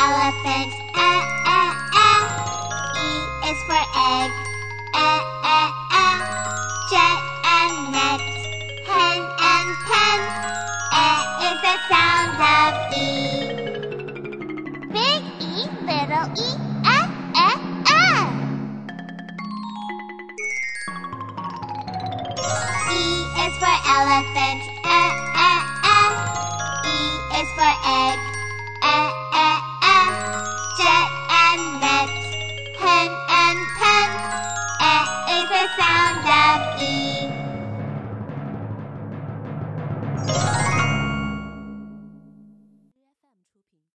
elephant. Eh, eh, eh. E is for egg. Eh, eh, eh. Jet and net. Hen and pen. Eh is the sound of E. Big E, little E. Eh, eh, eh. E is for elephant. Bye.